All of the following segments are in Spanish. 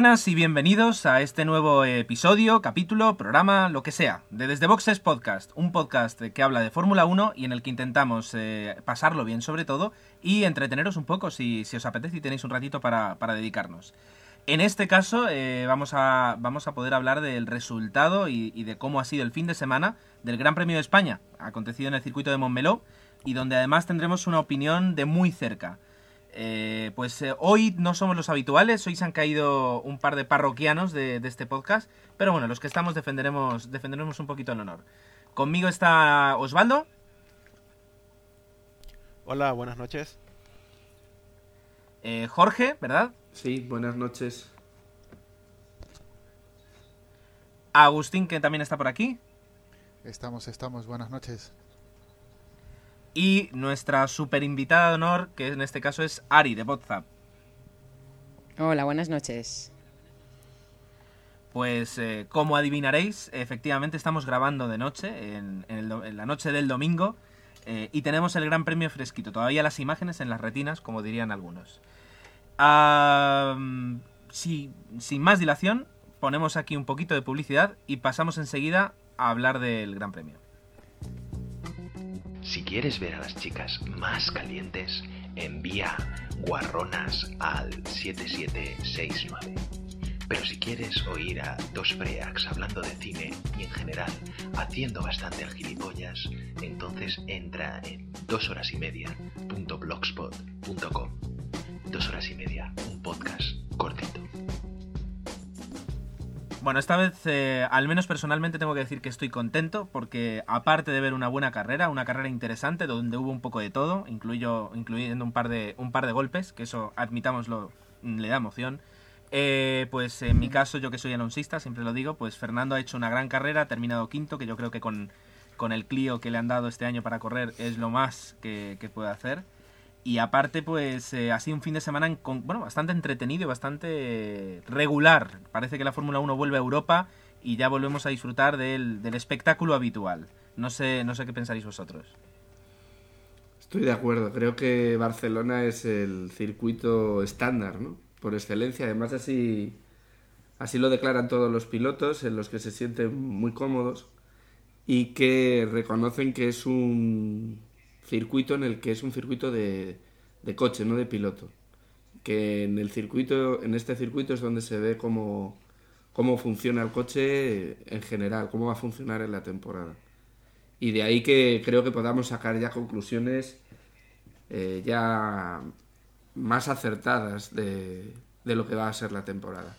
Buenas y bienvenidos a este nuevo episodio, capítulo, programa, lo que sea, de Desde Boxes Podcast, un podcast que habla de Fórmula 1 y en el que intentamos eh, pasarlo bien sobre todo y entreteneros un poco si, os apetece y tenéis un ratito para, dedicarnos. En este caso eh, vamos, a, vamos a poder hablar del resultado y, y, de cómo ha sido el fin de semana del Gran Premio de España, acontecido en el circuito de Montmeló y donde además tendremos una opinión de muy cerca. Eh, pues eh, hoy no somos los habituales, hoy se han caído un par de parroquianos de, este podcast, pero bueno, los que estamos defenderemos, defenderemos un poquito el honor. Conmigo está Osvaldo. Hola, buenas noches. Eh, Jorge, ¿verdad? Sí, buenas noches. Agustín, que también está por aquí. Estamos, estamos, buenas noches y nuestra super invitada de honor, que en este caso es Ari de WhatsApp. Hola, buenas noches. Pues eh, como adivinaréis, efectivamente estamos grabando de noche, en, la noche del domingo, eh, y tenemos el Gran Premio fresquito. Todavía las imágenes en las retinas, como dirían algunos. sin más dilación, ponemos aquí un poquito de publicidad y pasamos enseguida a hablar del Gran Premio. Si quieres ver a las chicas más calientes, envía guarronas al 7769. Pero si quieres oír a dos preax hablando de cine y en general haciendo bastante al gilipollas, entonces entra en dos. Dos horas y media, un podcast cortito. Bueno, esta vez, eh, al menos personalmente, tengo que decir que estoy contento porque, aparte de ver una buena carrera, una carrera interesante donde hubo un poco de todo, incluyo, incluyendo un par de, un par de golpes, que eso, admitámoslo, le da emoción. Eh, pues en mi caso, yo que soy alonsista, siempre lo digo, pues Fernando ha hecho una gran carrera, ha terminado quinto, que yo creo que con, con el Clio que le han dado este año para correr es lo más que, que puede hacer. Y aparte, pues eh, ha sido un fin de semana bueno, bastante entretenido y bastante regular. Parece que la Fórmula 1 vuelve a Europa y ya volvemos a disfrutar del, espectáculo habitual. No sé, no sé qué pensaréis vosotros. Estoy de acuerdo. Creo que Barcelona es el circuito estándar, ¿no? Por excelencia. Además, así, así lo declaran todos los pilotos, en los que se sienten muy cómodos y que reconocen que es un circuito en el que es un circuito de, de coche, no de piloto. Que en el circuito, en este circuito es donde se ve cómo, cómo funciona el coche en general, cómo va a funcionar en la temporada. Y de ahí que creo que podamos sacar ya conclusiones eh, ya más acertadas de, de lo que va a ser la temporada.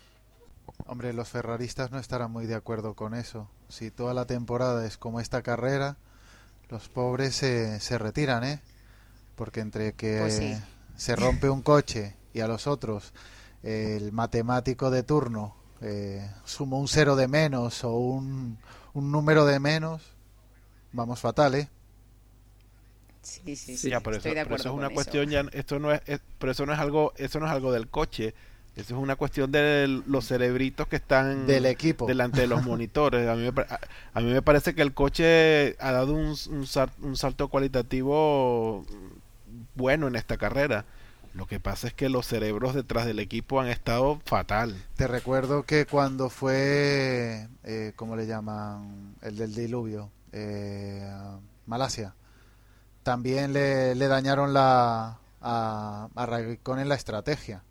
Hombre, los ferraristas no estarán muy de acuerdo con eso. Si toda la temporada es como esta carrera, los pobres se, se retiran, ¿eh? Porque entre que pues se rompe un coche y a los otros el matemático de turno eh, suma un cero de menos o un, un número de menos, vamos fatal, ¿eh? Sí, sí, sí. Ya, por eso, eso es una cuestión ya, esto no es, pero eso no es algo, eso no es algo del coche, eso es una cuestión de los cerebritos que están del equipo delante de los monitores. A mí, me, a, mí me parece que el coche ha dado un, un, salto cualitativo bueno en esta carrera. Lo que pasa es que los cerebros detrás del equipo han estado fatal. Te recuerdo que cuando fue, eh, ¿cómo le llaman? El del diluvio, eh, Malasia. También le, le dañaron la, a, a en la estrategia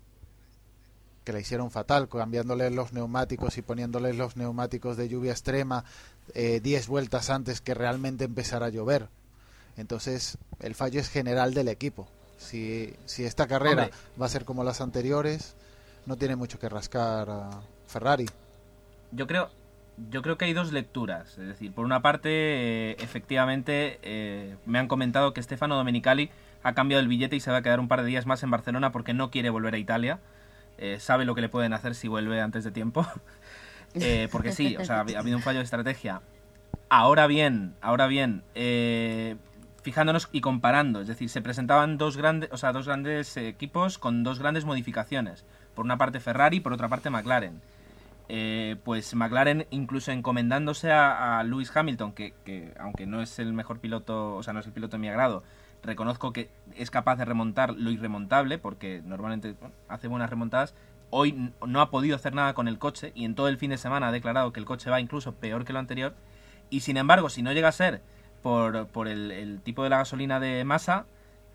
que la hicieron fatal, cambiándole los neumáticos y poniéndoles los neumáticos de lluvia extrema 10 eh, vueltas antes que realmente empezara a llover. Entonces, el fallo es general del equipo. Si, si esta carrera va a ser como las anteriores, no tiene mucho que rascar a Ferrari. Yo creo, yo creo que hay dos lecturas. Es decir, por una parte, eh, efectivamente, eh, me han comentado que Stefano Domenicali ha cambiado el billete y se va a quedar un par de días más en Barcelona porque no quiere volver a Italia. Eh, sabe lo que le pueden hacer si vuelve antes de tiempo. Eh, porque sí, o sea, ha habido un fallo de estrategia. Ahora bien, ahora bien, eh, fijándonos y comparando, es decir, se presentaban dos grandes, o sea, dos grandes equipos con dos grandes modificaciones. Por una parte Ferrari, por otra parte McLaren. pues McLaren incluso encomendándose a, Lewis Hamilton, que, que, aunque no es el mejor piloto, o sea, no es el piloto de mi agrado, reconozco que es capaz de remontar lo irremontable, porque normalmente hace buenas remontadas, hoy no ha podido hacer nada con el coche y en todo el fin de semana ha declarado que el coche va incluso peor que lo anterior. Y sin embargo, si no llega a ser por, el, tipo de la gasolina de masa,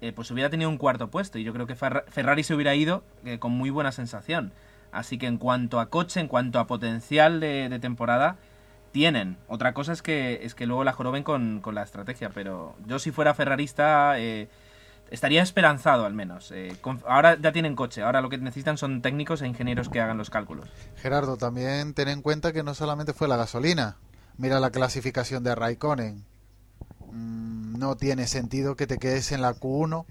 eh, pues hubiera tenido un cuarto puesto. Y yo creo que Ferra- Ferrari se hubiera ido eh, con muy buena sensación. Así que en cuanto a coche, en cuanto a potencial de temporada, tienen. Otra cosa es que, es que luego la joroben con, con la estrategia. Pero yo si fuera ferrarista... eh, Estaría esperanzado al menos. Eh, ahora ya tienen coche, ahora lo que necesitan son técnicos e ingenieros que hagan los cálculos. Gerardo, también ten en cuenta que no solamente fue la gasolina. Mira la clasificación de Raikkonen. Mm, No tiene sentido que te quedes en la Q1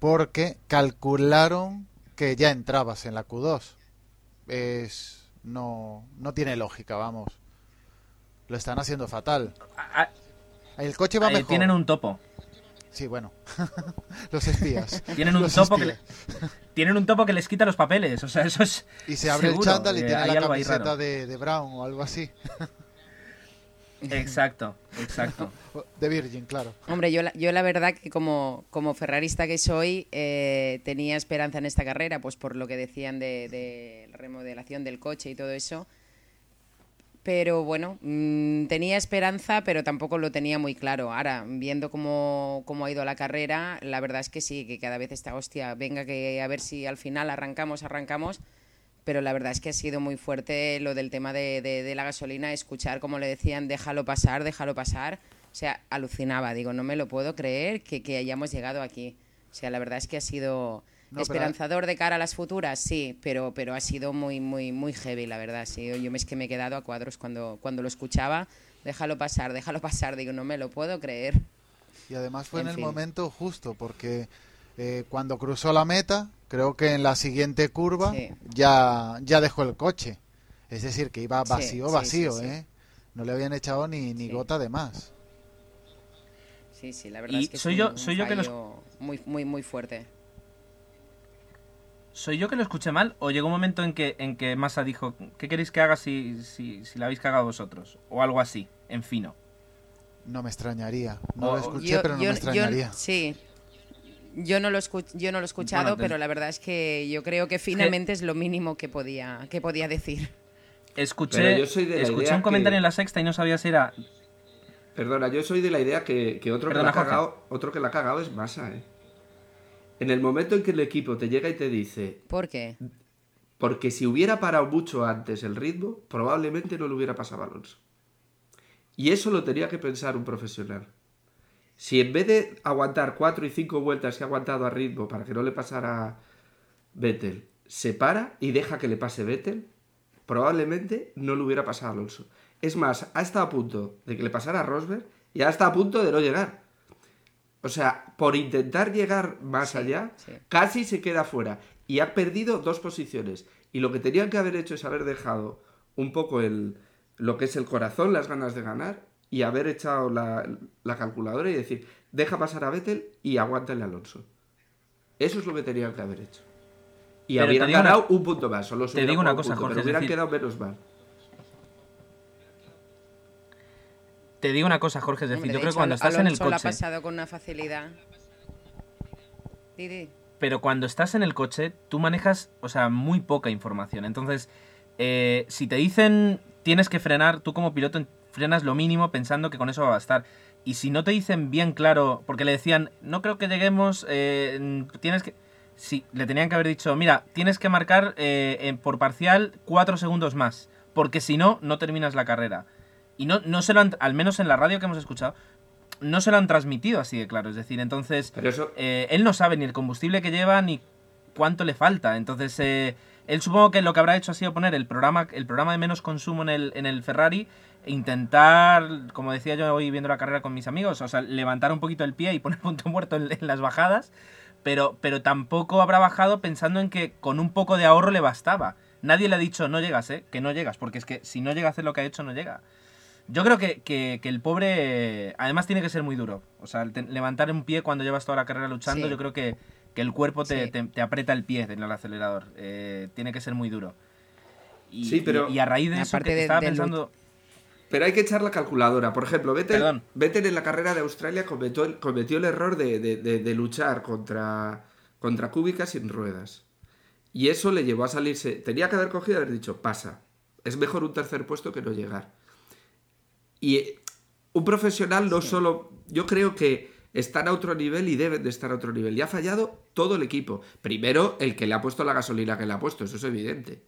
porque calcularon que ya entrabas en la Q2. Es no no tiene lógica, vamos. Lo están haciendo fatal. Ah, El coche va mejor. tienen un topo. Sí, bueno. Los espías. Tienen un Los topo que le- tienen un topo que les quita los papeles. O sea, eso es. Y se abre seguro, el chándal y eh, tiene la camiseta de Brown o algo así. Exacto, exacto. De Virgin, claro. Hombre, yo la, yo la verdad que como, como ferrarista que soy, eh, tenía esperanza en esta carrera, pues por lo que decían de, de remodelación del coche y todo eso. Pero bueno, mm, tenía esperanza, pero tampoco lo tenía muy claro. Ahora, viendo cómo, cómo ha ido la carrera, la verdad es que sí, que cada vez está, hostia, venga, que a ver si al final arrancamos, arrancamos. Pero la verdad es que ha sido muy fuerte lo del tema de, de- de la gasolina, escuchar como le decían, déjalo pasar, déjalo pasar. O sea, alucinaba, digo, no me lo puedo creer que, que hayamos llegado aquí. O sea, la verdad es que ha sido No, pero- esperanzador de cara a las futuras, sí, pero, pero ha sido muy, muy, muy heavy, la verdad. Sí, yo me es que me he quedado a cuadros cuando, cuando lo escuchaba. Déjalo pasar, déjalo pasar, digo, no me lo puedo creer. Y además fue en, En el fin. momento justo, porque eh, cuando cruzó la meta, creo que en la siguiente curva Sí. ya, ya dejó el coche. Es decir, que iba vacío, sí, vacío, sí, sí. ¿eh? No le habían echado ni, ni Sí. gota de más. Sí, sí, la verdad Y es que es soy un- yo- un soy yo que los- muy, muy, muy fuerte. ¿Soy yo que lo escuché mal? ¿O llegó un momento en que, en que Massa dijo, ¿qué queréis que haga si, si, si la habéis cagado vosotros? O algo así, en fino. No me extrañaría. No Oh, lo escuché, Yo- pero no yo- me yo- extrañaría. sí. Yo no lo, escu- yo no lo he escuchado, Bueno, te- pero la verdad es que yo creo que finalmente es lo mínimo que podía, que podía decir. Escuché, yo soy de la escuché un comentario que- en la sexta y no sabía si era... Perdona, yo soy de la idea que, que otro, Perdona, que la ha cagado, otro que la ha cagado es Massa, ¿eh? En el momento en que el equipo te llega y te dice, ¿Por qué? porque si hubiera parado mucho antes el ritmo, probablemente no le hubiera pasado a Alonso. Y eso lo tenía que pensar un profesional. Si en vez de aguantar cuatro y cinco vueltas que ha aguantado a ritmo para que no le pasara a Vettel, se para y deja que le pase Vettel, probablemente no le hubiera pasado a Alonso. Es más, ha estado a punto de que le pasara a Rosberg y ha estado a punto de no llegar. O sea, por intentar llegar más Sí, allá, sí. casi se queda fuera. Y ha perdido dos posiciones. Y lo que tenían que haber hecho es haber dejado un poco el, lo que es el corazón, las ganas de ganar, y haber echado la, la calculadora y decir, deja pasar a Vettel y aguántale a Alonso. Eso es lo que tenían que haber hecho. Y Pero una- ganado un punto más. Solo te digo una cosa, punto, Jorge, pero hubieran decir- quedado menos mal. Te digo una cosa, Jorge, es decir, Hombre, yo de creo que cuando estás en el Alonso lo ha coche... pasado con una facilidad. Pero cuando estás en el coche, tú manejas, o sea, muy poca información. Entonces, eh, si te dicen tienes que frenar, tú como piloto frenas lo mínimo pensando que con eso va a bastar. Y si no te dicen bien claro, porque le decían, no creo que lleguemos, eh, tienes que... Sí, le tenían que haber dicho, mira, tienes que marcar eh, por parcial cuatro segundos más, porque si no, no terminas la carrera. Y no, no se lo han, al menos en la radio que hemos escuchado, no se lo han transmitido así de claro. Es decir, entonces, eso, eh, él no sabe ni el combustible que lleva ni cuánto le falta. Entonces, eh, él supongo que lo que habrá hecho ha sido poner el programa, el programa de menos consumo en el, en el Ferrari e intentar, como decía yo hoy viendo la carrera con mis amigos, o sea, levantar un poquito el pie y poner punto muerto en, en las bajadas, pero, pero tampoco habrá bajado pensando en que con un poco de ahorro le bastaba. Nadie le ha dicho, no llegas, ¿eh? Que no llegas, porque es que si no llega a hacer lo que ha hecho, no llega. Yo creo que, que- que el pobre, además tiene que ser muy duro. O sea, te- levantar un pie cuando llevas toda la carrera luchando, Sí. yo creo que, que el cuerpo te, Sí. te- te aprieta el pie en el acelerador. Eh, tiene que ser muy duro. Y, Sí, pero- y, y a raíz de eso Aparte que de- estaba pensando... Pero hay que echar la calculadora. Por ejemplo, Vettel. Vettel en la carrera de Australia cometió el, cometió el error de, de- de- de luchar contra, contra Kubica sin ruedas. Y eso le llevó a salirse. Tenía que haber cogido y haber dicho, pasa. Es mejor un tercer puesto que no llegar. Y eh, un profesional no solo. Yo creo que están a otro nivel y deben de estar a otro nivel. Y ha fallado todo el equipo. Primero, el que le ha puesto la gasolina que le ha puesto, eso es evidente.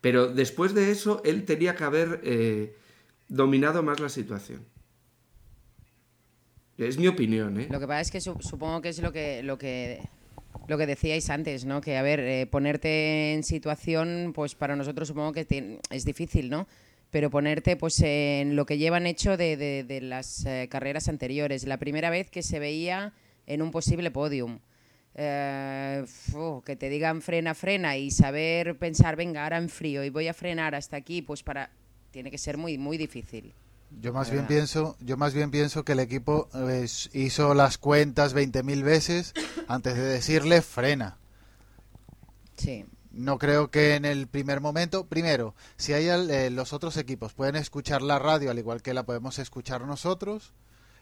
Pero después de eso, él tenía que haber eh, dominado más la situación. Es mi opinión, ¿eh? Lo que pasa es que supongo que es lo que, lo que lo que decíais antes, ¿no? Que, a ver, eh, ponerte en situación, pues para nosotros supongo que es difícil, ¿no? Pero ponerte, pues, en lo que llevan hecho de, de, las eh, carreras anteriores. La primera vez que se veía en un posible podium. Eh, que te digan frena, frena y saber pensar, venga, ahora en frío y voy a frenar hasta aquí, pues para... Tiene que ser muy, muy difícil. Yo más bien pienso, yo más bien pienso que el equipo pues, hizo las cuentas 20.000 veces antes de decirle frena. Sí. No creo que en el primer momento, primero, si hay eh, los otros equipos pueden escuchar la radio al igual que la podemos escuchar nosotros.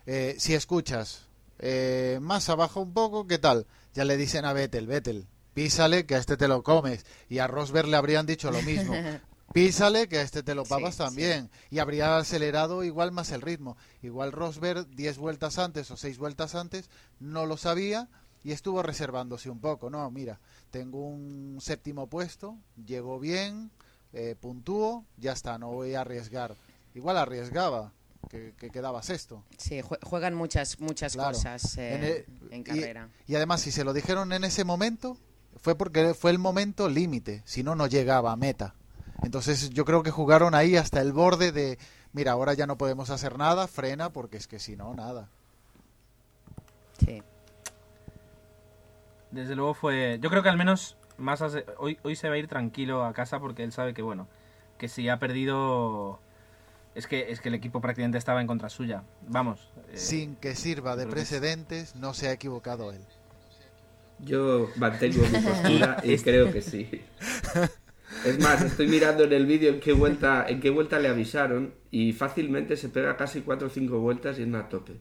Eh, si escuchas eh, más abajo un poco, ¿qué tal? Ya le dicen a Vettel, Vettel, písale que a este te lo comes. Y a Rosberg le habrían dicho lo mismo. Písale, que este te lo papas también. Y habría acelerado igual más el ritmo. Igual Rosberg, 10 vueltas antes o 6 vueltas antes, no lo sabía y estuvo reservándose un poco. No, mira, tengo un séptimo puesto, llego bien, eh, puntúo, ya está, no voy a arriesgar. Igual arriesgaba, que, quedaba sexto. Sí, juegan muchas, muchas cosas eh, en, carrera. y además, si se lo dijeron en ese momento, fue porque fue el momento límite, si no, no llegaba a meta. Entonces yo creo que jugaron ahí hasta el borde de, mira, ahora ya no podemos hacer nada, frena, porque es que si no, nada. Sí. Desde luego fue, yo creo que al menos más hoy, hoy se va a ir tranquilo a casa porque él sabe que bueno, que si ha perdido es que, es que el equipo prácticamente estaba en contra suya. Vamos. Eh, Sin que sirva de precedentes, no se ha equivocado él. Yo mantengo mi postura y creo que sí. Es más, estoy mirando en el vídeo en qué vuelta, en qué vuelta le avisaron y fácilmente se pega casi 4 o 5 vueltas y a tope.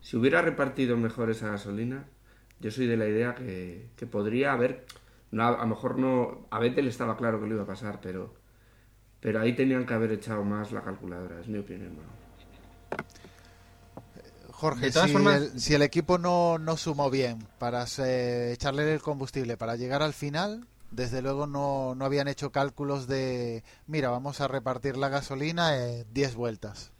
Si hubiera repartido mejor esa gasolina, yo soy de la idea que, podría haber. No, a, lo mejor no. A Vettel estaba claro que lo iba a pasar, pero. Pero ahí tenían que haber echado más la calculadora, es mi opinión. Jorge, si, el, si, el, equipo no, no sumó bien para echarle el combustible para llegar al final, desde luego no, no habían hecho cálculos de, mira, vamos a repartir la gasolina en 10 vueltas.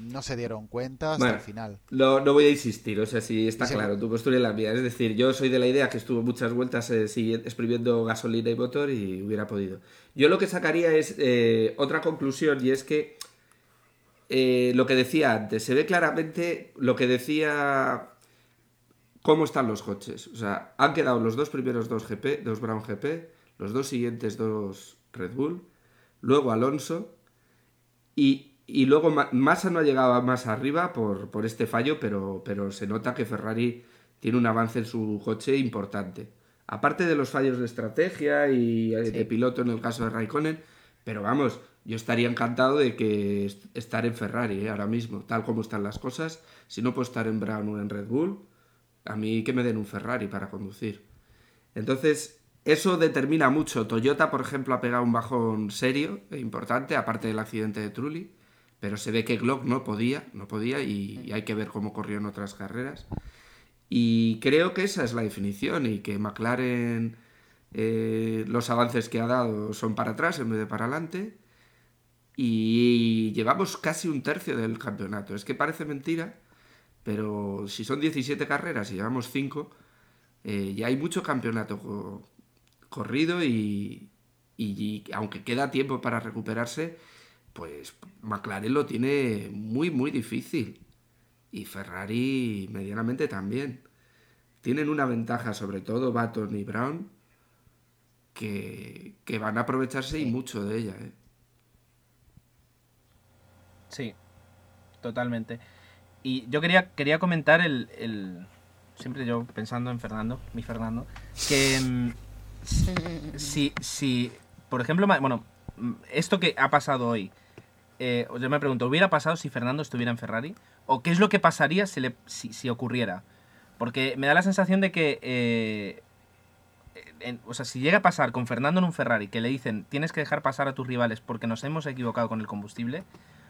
No se dieron cuenta hasta el final. No, no voy a insistir, o sea, sí está claro, tu postura y la mía. Es decir, yo soy de la idea que estuvo muchas vueltas eh, exprimiendo gasolina y motor y hubiera podido. Yo lo que sacaría es eh, otra conclusión y es que eh, lo que decía antes, se ve claramente lo que decía cómo están los coches. O sea, han quedado los dos primeros dos GP, dos Brown GP, los dos siguientes dos Red Bull, luego Alonso y, luego Massa no ha llegado más arriba por, por este fallo, pero, pero se nota que Ferrari tiene un avance en su coche importante. Aparte de los fallos de estrategia y eh, de piloto en el caso de Raikkonen, pero vamos, yo estaría encantado de que estar en Ferrari eh, ahora mismo, tal como están las cosas. Si no puedo estar en Brown o en Red Bull, a mí que me den un Ferrari para conducir. Entonces, eso determina mucho. Toyota, por ejemplo, ha pegado un bajón serio e importante, aparte del accidente de Trulli, pero se ve que Glock no podía, no podía y, hay que ver cómo corrió en otras carreras. Y creo que esa es la definición y que McLaren eh, los avances que ha dado son para atrás en vez de para adelante. Y llevamos casi un tercio del campeonato. Es que parece mentira, pero si son 17 carreras y llevamos 5, eh, ya hay mucho campeonato corrido y, aunque queda tiempo para recuperarse, pues McLaren lo tiene muy, muy difícil. Y Ferrari medianamente también. Tienen una ventaja, sobre todo Baton y Brown, que, van a aprovecharse y mucho de ella. ¿eh? Sí, totalmente. Y yo quería, quería comentar el, el, Siempre yo pensando en Fernando, mi Fernando, que mm, si, si, por ejemplo, bueno, mm, esto que ha pasado hoy, eh, yo me pregunto, ¿hubiera pasado si Fernando estuviera en Ferrari? ¿O qué es lo que pasaría si, le, si, ocurriera? Porque me da la sensación de que eh, o sea, si llega a pasar con Fernando en un Ferrari que le dicen tienes que dejar pasar a tus rivales porque nos hemos equivocado con el combustible,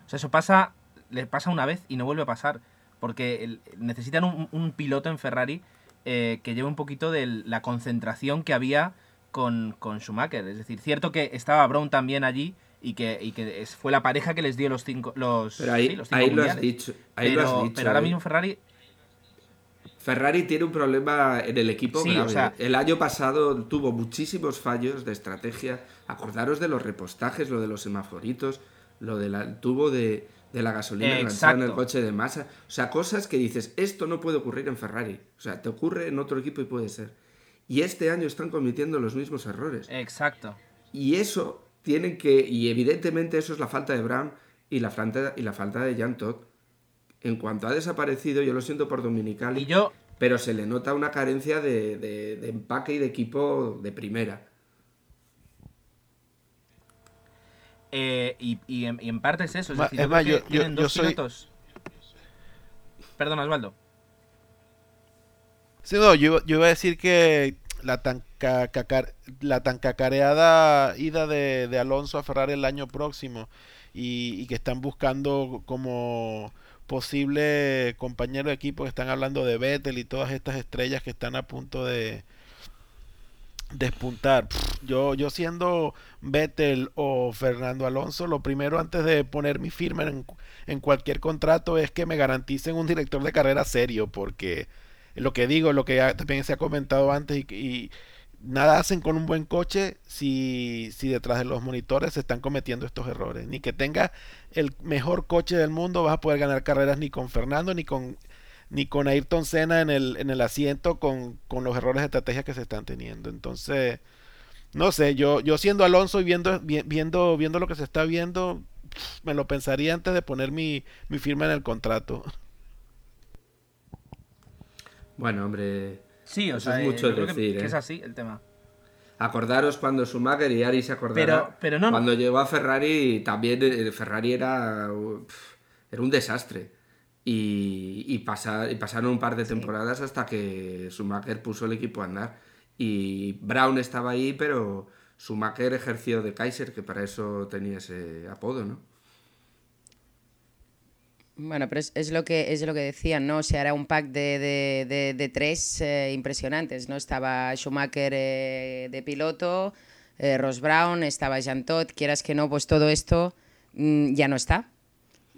o sea, eso pasa, le pasa una vez y no vuelve a pasar. Porque necesitan un, un piloto en Ferrari eh, que lleve un poquito de la concentración que había con, con Schumacher. Es decir, cierto que estaba Brown también allí y que, y que es- fue la pareja que les dio los cinco, los, Pero ahí, sí, los cinco ahí lo has dicho. Ahí pero, lo has dicho. pero ahora mismo Ferrari Ferrari tiene un problema en el equipo Sí, grave. o sea- el año pasado tuvo muchísimos fallos de estrategia. Acordaros de los repostajes, lo de los semaforitos, lo del tubo de, de la gasolina enganchada en el coche de masa. O sea, cosas que dices, esto no puede ocurrir en Ferrari. O sea, te ocurre en otro equipo y puede ser. Y este año están cometiendo los mismos errores. Exacto. Y eso tienen que, y evidentemente eso es la falta de Brown y la falta, y la falta de Jan Todd. En cuanto ha desaparecido, yo lo siento por Dominicali, Y yo, pero se le nota una carencia de, de- de empaque y de equipo de primera. eh, y, y en, y en parte es eso. Es Ma- decir, es yo más, yo- que yo- tienen yo dos soy- pilotos. Perdona, Osvaldo. Sí, no, yo, yo iba a decir que la tan, ca- cacar- la tan cacareada ida de, Alonso a Ferrari el año próximo y, que están buscando como posible compañero de equipo, que están hablando de Vettel y todas estas estrellas que están a punto de despuntar. Yo, yo siendo Vettel o Fernando Alonso, lo primero antes de poner mi firma en, en cualquier contrato es que me garanticen un director de carrera serio, porque lo que digo, lo que también se ha comentado antes y, y nada hacen con un buen coche si, si detrás de los monitores se están cometiendo estos errores. Ni que tenga el mejor coche del mundo vas a poder ganar carreras ni con Fernando ni con ni con Ayrton Senna en el, en el asiento con, con los errores de estrategia que se están teniendo. Entonces, no sé, yo, yo siendo Alonso y viendo, vi- viendo, viendo lo que se está viendo, me lo pensaría antes de poner mi, mi firma en el contrato. Bueno, hombre, Sí, o sea, es mucho yo creo que- decir, que, ¿eh? es así el tema. acordaros cuando Schumacher y Ari se acordaron. Pero- pero no- Cuando llegó a Ferrari, también eh, Ferrari era, era un desastre. Y, y, pasa- y pasaron un par de temporadas hasta que Schumacher puso el equipo a andar. Y Brown estaba ahí, pero Schumacher ejerció de Kaiser, que para eso tenía ese apodo, ¿no? Bueno, pero es, es lo que es lo que decían, ¿no? O sea, era un pack de, de- de- tres eh, impresionantes, ¿no? Estaba Schumacher eh, de piloto, eh, Ross Brown, estaba Jean Todt, quieras que no, pues todo esto mm, ya no está.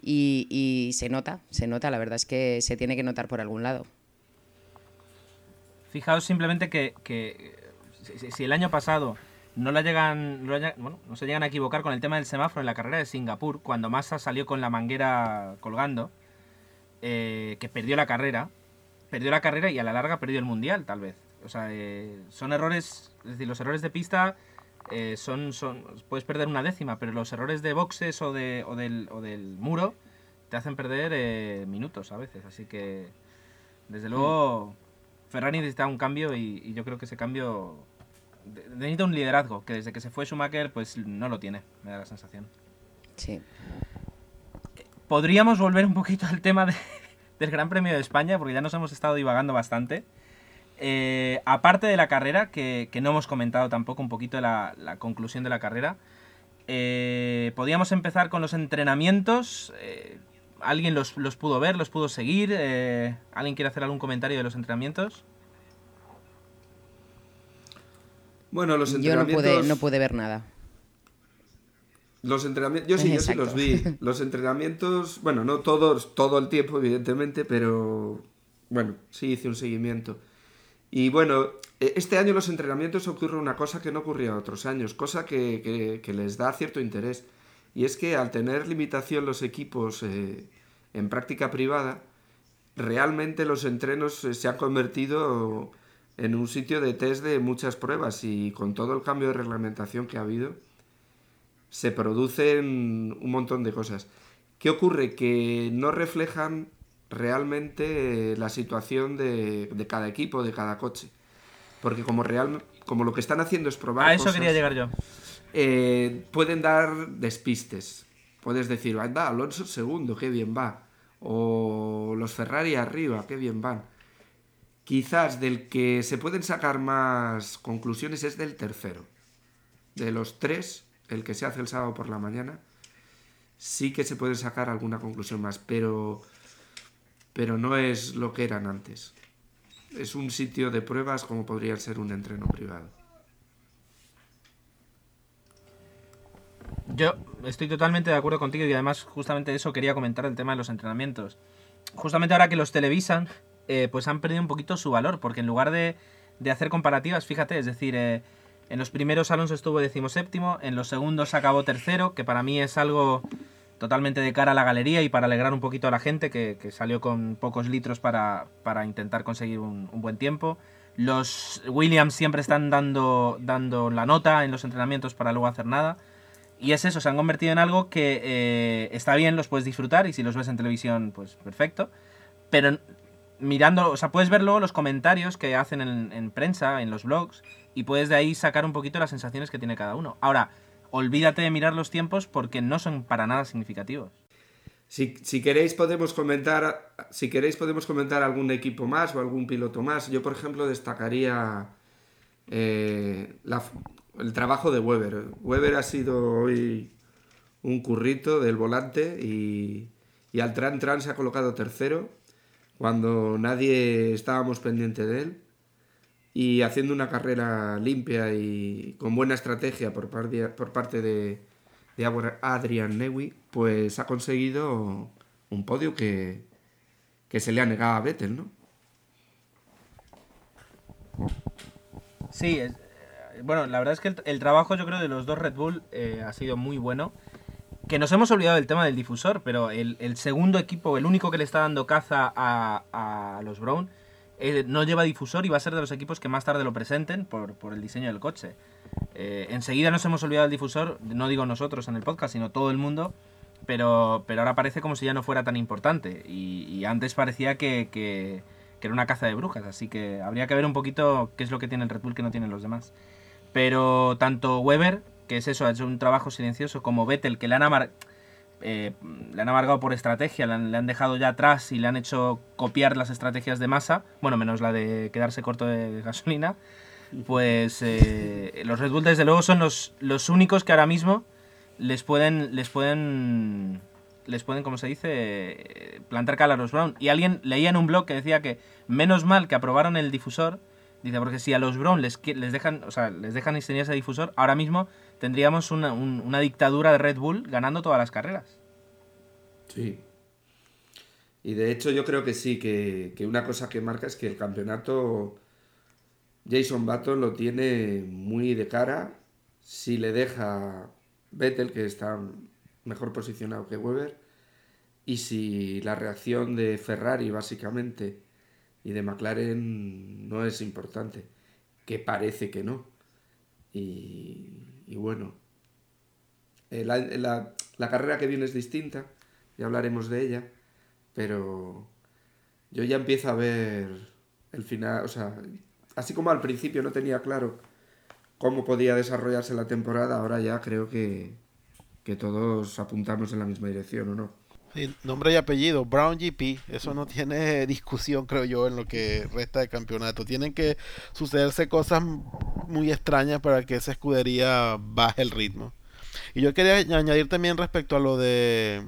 Y, y se nota, se nota, la verdad es que se tiene que notar por algún lado. Fijaos simplemente que, que, si el año pasado no la llegan, no, la lleg- bueno, no se llegan a equivocar con el tema del semáforo en la carrera de Singapur, cuando Massa salió con la manguera colgando, eh, que perdió la carrera, perdió la carrera y a la larga perdió el mundial, tal vez. O sea, eh, son errores, es decir, los errores de pista eh, son, son, puedes perder una décima, pero los errores de boxes o, de, o, del, o del muro te hacen perder minutos a veces. Así que, desde luego, Ferrari necesita un cambio y, y yo creo que ese cambio necesita un liderazgo, que desde que se fue Schumacher, pues no lo tiene, me da la sensación. Sí. Podríamos volver un poquito al tema de- del Gran Premio de España, porque ya nos hemos estado divagando bastante. Eh, aparte de la carrera, que, que no hemos comentado tampoco un poquito la, la conclusión de la carrera, eh, podríamos empezar con los entrenamientos. Eh, ¿Alguien los, los pudo ver, los pudo seguir? Eh, ¿Alguien quiere hacer algún comentario de los entrenamientos? Bueno, los Yo no entrenamientos... pude, no pude ver nada. Los entrenamientos, yo sí, yo sí los vi. Los entrenamientos, bueno, no todos, todo el tiempo, evidentemente, pero bueno, sí hice un seguimiento. Y bueno, e- este año los entrenamientos ocurre una cosa que no ocurría otros años, cosa que, que- que les da cierto interés. Y es que al tener limitación los equipos eh, en práctica privada, realmente los entrenos eh, se han convertido en un sitio de test de muchas pruebas y con todo el cambio de reglamentación que ha habido, se producen un montón de cosas. ¿Qué ocurre? Que no reflejan realmente eh, la situación de, de cada equipo, de cada coche. Porque como, real, como lo que están haciendo es probar A eso cosas, quería llegar yo. eh, pueden dar despistes. Puedes decir, anda, Alonso segundo, qué bien va. O los Ferrari arriba, qué bien van. Quizás del que se pueden sacar más conclusiones es del tercero. De los tres, el que se hace el sábado por la mañana, sí que se puede sacar alguna conclusión más, pero, pero no es lo que eran antes. Es un sitio de pruebas como podría ser un entreno privado. Yo estoy totalmente de acuerdo contigo y además justamente eso quería comentar el tema de los entrenamientos. Justamente ahora que los televisan, eh, pues han perdido un poquito su valor, porque en lugar de, de hacer comparativas, fíjate, es decir, eh, en los primeros Alonso estuvo decimoséptimo, en los segundos acabó tercero, que para mí es algo totalmente de cara a la galería y para alegrar un poquito a la gente, que, salió con pocos litros para, para intentar conseguir un, un, buen tiempo. Los Williams siempre están dando, dando la nota en los entrenamientos para luego hacer nada. Y es eso, se han convertido en algo que eh, está bien, los puedes disfrutar y si los ves en televisión, pues perfecto. Pero mirando, o sea, puedes ver luego los comentarios que hacen en, en, prensa, en los blogs, y puedes de ahí sacar un poquito las sensaciones que tiene cada uno. Ahora, olvídate de mirar los tiempos porque no son para nada significativos. Si, si, queréis podemos comentar si queréis podemos comentar algún equipo más o algún piloto más. Yo por ejemplo destacaría eh, el trabajo de Weber. Weber ha sido hoy un currito del volante y, y al Tran Tran se ha colocado tercero cuando nadie estábamos pendiente de él y haciendo una carrera limpia y con buena estrategia por, par de, por parte de, de Adrian Newey, pues ha conseguido un podio que, que se le ha negado a Vettel, ¿no? Sí, es, bueno, la verdad es que el, el, trabajo yo creo de los dos Red Bull eh, ha sido muy bueno. Que nos hemos olvidado del tema del difusor, pero el, segundo equipo, el único que le está dando caza a, a los Brown, eh, no lleva difusor y va a ser de los equipos que más tarde lo presenten por, por el diseño del coche. Eh, enseguida nos hemos olvidado del difusor, no digo nosotros en el podcast, sino todo el mundo, pero, pero ahora parece como si ya no fuera tan importante. Y, antes parecía que, que, era una caza de brujas, así que habría que ver un poquito qué es lo que tiene el Red Bull que no tienen los demás. Pero tanto Weber, que es eso, ha hecho un trabajo silencioso, como Vettel, que le han, eh, le han amargado por estrategia, le han, dejado ya atrás y le han hecho copiar las estrategias de masa, bueno, menos la de quedarse corto de gasolina, pues eh, los Red Bull desde luego son los, los únicos que ahora mismo les pueden, les pueden, les pueden, como se dice, plantar cara a los Brown. Y alguien leía en un blog que decía que menos mal que aprobaron el difusor, dice, porque si a los Brown les, les dejan, o sea, les dejan ese difusor, ahora mismo tendríamos una, un, una, dictadura de Red Bull ganando todas las carreras. Sí. Y de hecho yo creo que sí, que, que una cosa que marca es que el campeonato Jason Button lo tiene muy de cara. Si le deja Vettel, que está mejor posicionado que Weber, y si la reacción de Ferrari básicamente y de McLaren no es importante, que parece que no. Y, y bueno, eh, la, la, la, carrera que viene es distinta, ya hablaremos de ella, pero yo ya empiezo a ver el final, o sea, así como al principio no tenía claro cómo podía desarrollarse la temporada, ahora ya creo que, que todos apuntamos en la misma dirección, ¿o no? Sí, nombre y apellido, Brown GP, eso no tiene discusión, creo yo, en lo que resta de campeonato. Tienen que sucederse cosas muy extrañas para que esa escudería baje el ritmo. Y yo quería añadir también respecto a lo de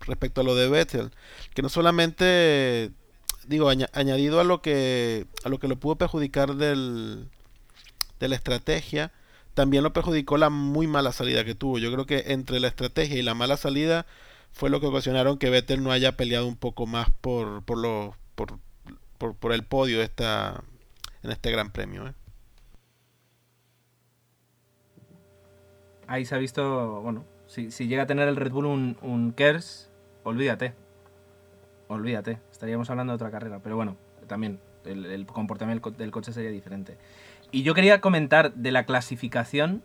respecto a lo de Vettel, que no solamente digo añ añadido a lo que a lo que lo pudo perjudicar del de la estrategia, también lo perjudicó la muy mala salida que tuvo. Yo creo que entre la estrategia y la mala salida fue lo que ocasionaron que Vettel no haya peleado un poco más por, por, lo, por, por, el podio esta, en este gran premio. ¿eh? Ahí se ha visto, bueno, si, si, llega a tener el Red Bull un, un KERS, olvídate. Olvídate, estaríamos hablando de otra carrera, pero bueno, también el, el comportamiento del coche sería diferente. Y yo quería comentar de la clasificación.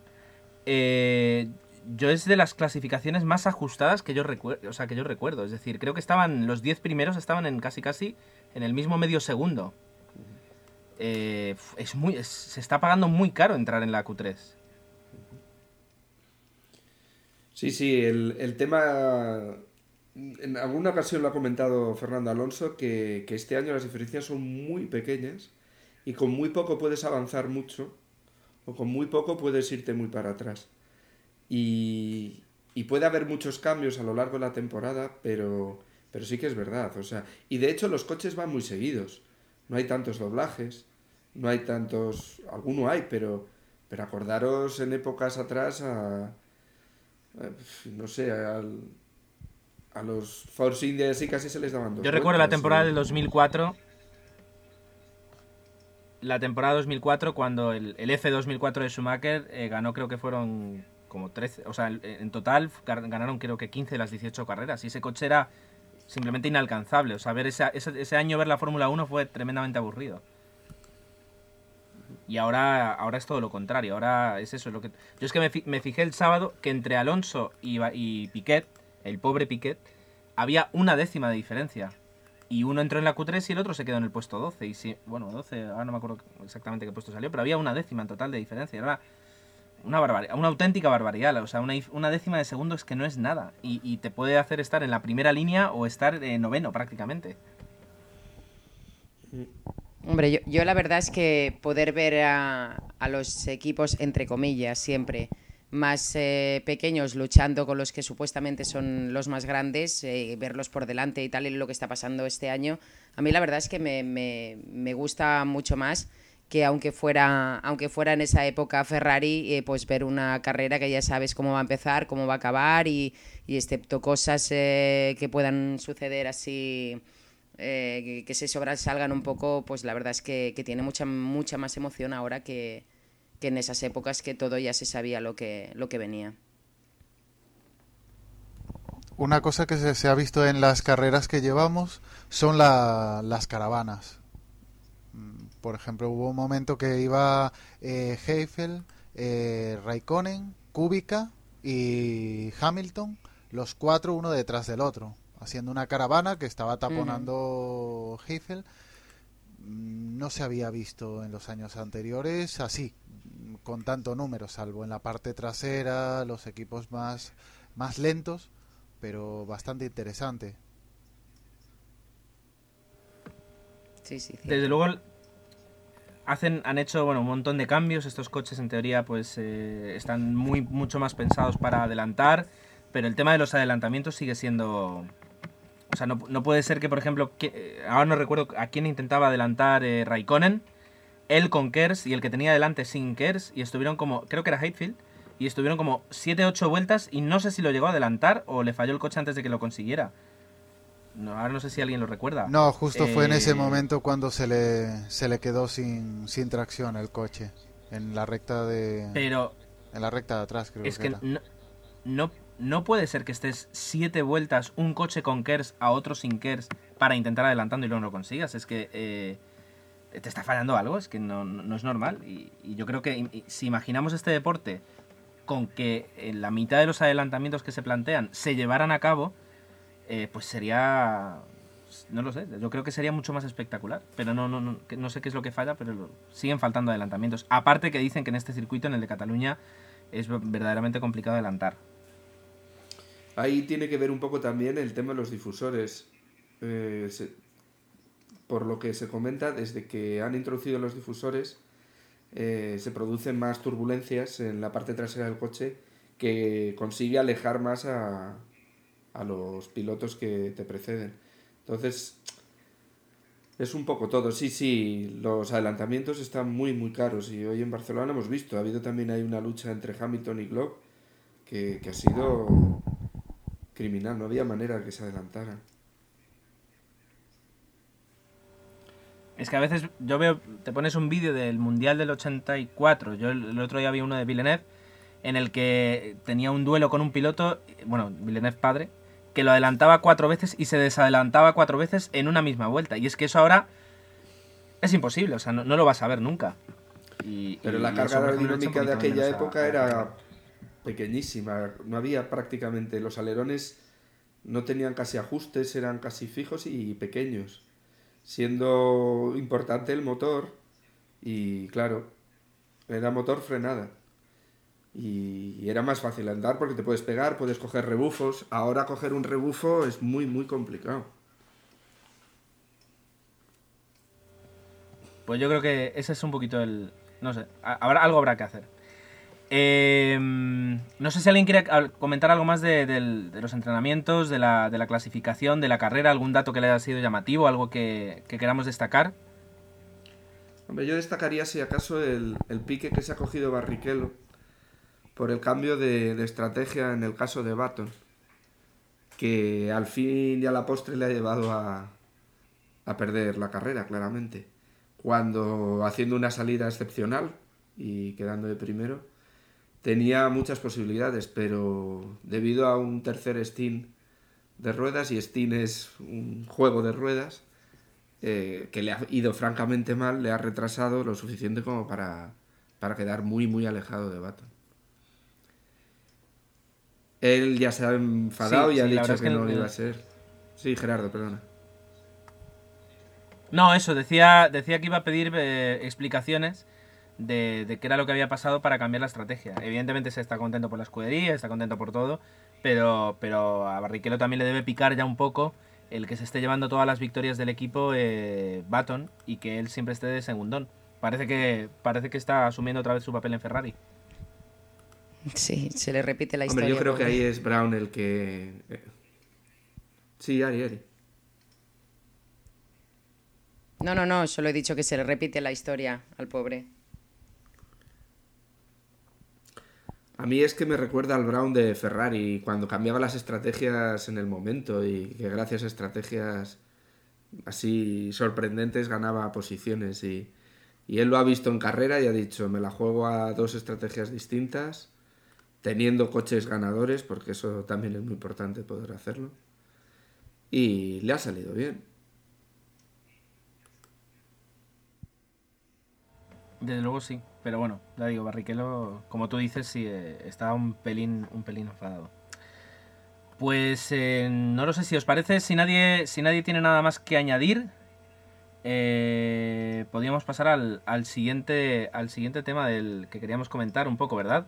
Eh, yo es de las clasificaciones más ajustadas que yo recuerdo, o sea, que yo recuerdo, es decir, creo que estaban los 10 primeros estaban en casi casi en el mismo medio segundo. Eh, es muy se está pagando muy caro entrar en la Q3. Sí, sí, el, el tema en alguna ocasión lo ha comentado Fernando Alonso, que, que este año las diferencias son muy pequeñas y con muy poco puedes avanzar mucho o con muy poco puedes irte muy para atrás. Y, y puede haber muchos cambios a lo largo de la temporada, pero, pero sí que es verdad. O sea, y de hecho los coches van muy seguidos. No hay tantos doblajes, no hay tantos... Alguno hay, pero, pero acordaros en épocas atrás a... no sé, al, a los Force India sí casi se les daban dos Yo recuerdo la vueltas, temporada y- del 2004. La temporada 2004, cuando el, el F2004 de Schumacher eh, ganó, creo que fueron como 13. O sea, en- total ganaron, creo que 15 de las 18 carreras. Y ese coche era simplemente inalcanzable. O sea, ver ese, ese, ese año ver la Fórmula 1 fue tremendamente aburrido. Y ahora, ahora es todo lo contrario. Ahora es eso. Lo que... Yo es que me, me fijé el sábado que entre Alonso y, Piquet, el pobre Piquet, había una décima de diferencia. Y uno entró en la Q3 y el otro se quedó en el puesto 12. Y sí, bueno, 12, ahora no me acuerdo exactamente qué puesto salió, pero había una décima en total de diferencia. Era una barbaridad, una auténtica barbaridad. O sea, una, una décima de segundo es que no es nada. Y, te puede hacer estar en la primera línea o estar eh, noveno prácticamente. Hombre, yo, yo la verdad es que poder ver a, a los equipos, entre comillas, siempre más eh, pequeños luchando con los que supuestamente son los más grandes, eh, verlos por delante y tal, y lo que está pasando este año, a mí la verdad es que me, me- me gusta mucho más que aunque fuera, aunque fuera en esa época Ferrari, eh, pues ver una carrera que ya sabes cómo va a empezar, cómo va a acabar y, y excepto cosas eh, que puedan suceder así eh, que, que se sobresalgan un poco, pues la verdad es que, que tiene mucha, mucha más emoción ahora que, que en esas épocas que todo ya se sabía lo que, lo que venía. Una cosa que se, se ha visto en las carreras que llevamos son la- las caravanas. Por ejemplo, hubo un momento que iba eh, Heifel, eh, Raikkonen, Kubica y Hamilton, los cuatro uno detrás del otro, haciendo una caravana que estaba taponando Heifel. Mm, No se había visto en los años anteriores así, con tanto número, salvo en la parte trasera, los equipos más, más lentos, pero bastante interesante. Sí, sí. Desde luego hacen, han hecho bueno, un montón de cambios. Estos coches en teoría pues eh, están muy mucho más pensados para adelantar, pero el tema de los adelantamientos sigue siendo... O sea, no, puede ser que, por ejemplo, eh, ahora no recuerdo a quién intentaba adelantar eh, Raikkonen, él con Kers y el que tenía delante sin Kers, y estuvieron como, creo que era Hatfield, y estuvieron como 7-8 vueltas y no sé si lo llegó a adelantar o le falló el coche antes de que lo consiguiera. No, ahora no sé si alguien lo recuerda. No, justo fue en ese Eh, momento cuando se le, se le quedó sin, sin tracción el coche, en la recta de, Pero en la recta de atrás creo Es que no, no, no puede ser que estés siete vueltas un coche con KERS a otro sin KERS para intentar adelantando y luego no lo consigas. Es que eh, te está fallando algo, es que no, no- es normal. Y, y yo creo que si imaginamos este deporte con que en la mitad de los adelantamientos que se plantean se llevaran a cabo, eh, pues sería... No lo sé, yo creo que sería mucho más espectacular. Pero no, no, no, no sé qué es lo que falla, pero lo- siguen faltando adelantamientos. Aparte que dicen que en este circuito, en el de Cataluña, es verdaderamente complicado adelantar. Ahí tiene que ver un poco también el tema de los difusores. Eh, por lo que se comenta, desde que han introducido los difusores, eh, se producen más turbulencias en la parte trasera del coche que consigue alejar más a, a los pilotos que te preceden. Entonces, es un poco todo. Sí, sí, los adelantamientos están muy, muy caros y hoy en Barcelona hemos visto, ha habido también hay una lucha entre Hamilton y Glock que, que ha sido criminal, no había manera que se adelantara. Es que a veces yo veo, te pones un vídeo del Mundial del 84, yo el otro día vi uno de Villeneuve, en el que tenía un duelo con un piloto, bueno, Villeneuve padre, que lo adelantaba cuatro veces y se desadelantaba cuatro veces en una misma vuelta. Y es que eso ahora es imposible, o sea, no, no lo vas a ver nunca. Y- Pero y la carga aerodinámica de aquella época a- era pequeñísima, no había prácticamente, los alerones no tenían casi ajustes, eran casi fijos y pequeños, siendo importante el motor y claro, era motor frenada. Y, era más fácil andar porque te puedes pegar, puedes coger rebufos. Ahora coger un rebufo es muy, muy complicado. Pues yo creo que ese es un poquito el... No sé, habrá, algo habrá que hacer. Eh, no sé si alguien quiere comentar algo más de, los entrenamientos, de la, clasificación, de la carrera, algún dato que le haya sido llamativo, algo que, queramos destacar. Hombre, yo destacaría si acaso el, pique que se ha cogido Barrichello por el cambio de, estrategia en el caso de Baton, que al fin y a la postre le ha llevado a, a perder la carrera, claramente. Cuando haciendo una salida excepcional y quedando de primero, tenía muchas posibilidades, pero debido a un tercer Steam de ruedas, y Steam es un juego de ruedas, eh, que le ha ido francamente mal, le ha retrasado lo suficiente como para, para quedar muy, muy alejado de Baton. Él ya se ha enfadado y ha dicho que, no iba a ser. Sí, Gerardo, perdona. No, eso, decía, decía que iba a pedir eh, explicaciones de, qué era lo que había pasado para cambiar la estrategia. Evidentemente se está contento por la escudería, está contento por todo, pero, pero a Barrichello también le debe picar ya un poco el que se esté llevando todas las victorias del equipo eh, Baton y que él siempre esté de segundón. Parece que, parece que está asumiendo otra vez su papel en Ferrari. Sí, se le repite la historia. Hombre, yo creo que ahí es Brown el que... Eh, sí, Ari, Ari. No, no, no, solo he dicho que se le repite la historia al pobre. A mí es que me recuerda al Brown de Ferrari, cuando cambiaba las estrategias en el momento y que gracias a estrategias así sorprendentes ganaba posiciones y, y él lo ha visto en carrera y ha dicho, me la juego a dos estrategias distintas, teniendo coches ganadores, porque eso también es muy importante poder hacerlo. Y le ha salido bien. Desde luego sí. Pero bueno, ya digo, Barrichello, como tú dices, sí, eh, está un pelín, un pelín enfadado. Pues eh, no lo sé si os parece, si nadie, si nadie tiene nada más que añadir, eh, podríamos pasar al, al, siguiente, al siguiente tema del que queríamos comentar un poco, ¿verdad?